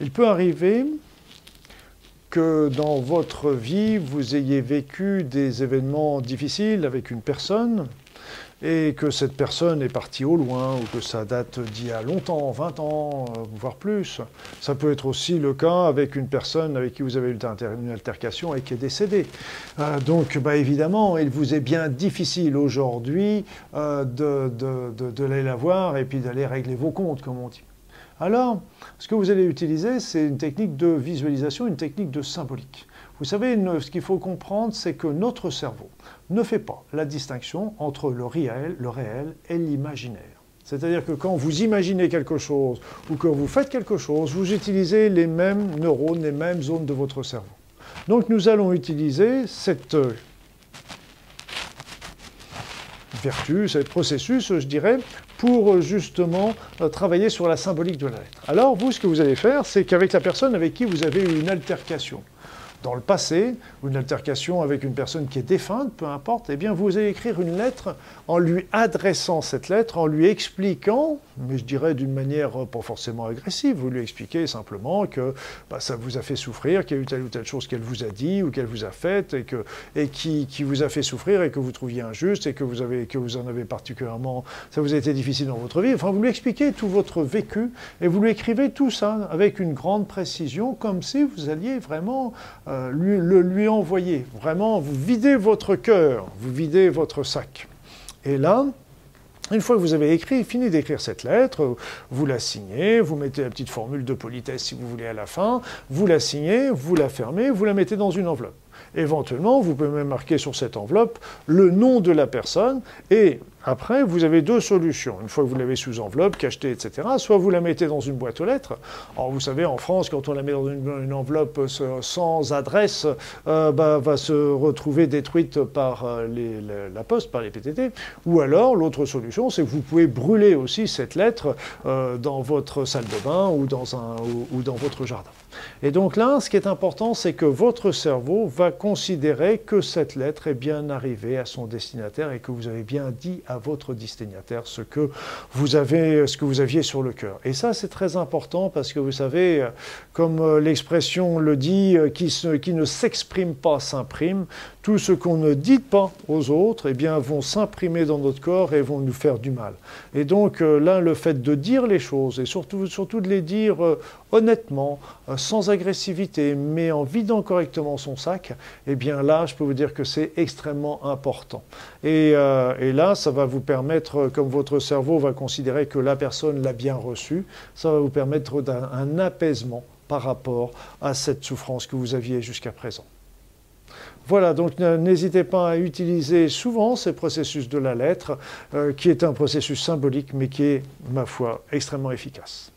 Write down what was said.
Il peut arriver que dans votre vie, vous ayez vécu des événements difficiles avec une personne et que cette personne est partie au loin ou que ça date d'il y a longtemps, 20 ans, euh, voire plus. Ça peut être aussi le cas avec une personne avec qui vous avez eu une altercation et qui est décédée. Euh, donc, bah, évidemment, il vous est bien difficile aujourd'hui euh, d'aller la voir et puis d'aller régler vos comptes, comme on dit. Alors, ce que vous allez utiliser, c'est une technique de visualisation, une technique de symbolique. Vous savez, ce qu'il faut comprendre, c'est que notre cerveau ne fait pas la distinction entre le réel, le réel et l'imaginaire. C'est-à-dire que quand vous imaginez quelque chose ou que vous faites quelque chose, vous utilisez les mêmes neurones, les mêmes zones de votre cerveau. Donc nous allons utiliser cette vertu, ce processus, je dirais, pour euh, justement euh, travailler sur la symbolique de la lettre. Alors, vous, ce que vous allez faire, c'est qu'avec la personne avec qui vous avez eu une altercation, dans le passé, ou une altercation avec une personne qui est défunte, peu importe, eh bien vous allez écrire une lettre en lui adressant cette lettre, en lui expliquant, mais je dirais d'une manière pas forcément agressive, vous lui expliquez simplement que bah, ça vous a fait souffrir, qu'il y a eu telle ou telle chose qu'elle vous a dit ou qu'elle vous a faite et, que, et qui, qui, vous a fait souffrir et que vous trouviez injuste et que vous, avez, que vous en avez particulièrement, ça vous a été difficile dans votre vie. Enfin, vous lui expliquez tout votre vécu et vous lui écrivez tout ça avec une grande précision, comme si vous alliez vraiment euh, lui, le lui envoyer. Vraiment, vous videz votre cœur, vous videz votre sac. Et là, une fois que vous avez écrit, fini d'écrire cette lettre, vous la signez, vous mettez la petite formule de politesse si vous voulez à la fin, vous la signez, vous la fermez, vous la mettez dans une enveloppe. Éventuellement, vous pouvez même marquer sur cette enveloppe le nom de la personne et après, vous avez deux solutions. Une fois que vous l'avez sous enveloppe, cachetée, etc., soit vous la mettez dans une boîte aux lettres. Alors, vous savez, en France, quand on la met dans une, enveloppe sans adresse, euh, bah, va se retrouver détruite par euh, la, poste, par les PTT. Ou alors, l'autre solution, c'est que vous pouvez brûler aussi cette lettre euh, dans votre salle de bain ou dans, ou dans votre jardin. Et donc là, ce qui est important, c'est que votre cerveau va considérer que cette lettre est bien arrivée à son destinataire et que vous avez bien dit à votre destinataire ce que vous avez, ce que vous aviez sur le cœur. Et ça, c'est très important parce que vous savez, comme euh, l'expression le dit, euh, qui, qui ne s'exprime pas s'imprime. Tout ce qu'on ne dit pas aux autres, eh bien, vont s'imprimer dans notre corps et vont nous faire du mal. Et donc euh, là, le fait de dire les choses et surtout, surtout de les dire honnêtement, sans agressivité, mais en vidant correctement son sac, eh bien là, je peux vous dire que c'est extrêmement important. Et, et là, ça vous permettre, comme votre cerveau va considérer que la personne l'a bien reçu, ça va vous permettre d'un apaisement par rapport à cette souffrance que vous aviez jusqu'à présent. Voilà, donc n'hésitez pas à utiliser souvent ces processus de la lettre, euh, qui est un processus symbolique, mais qui est, ma foi, extrêmement efficace.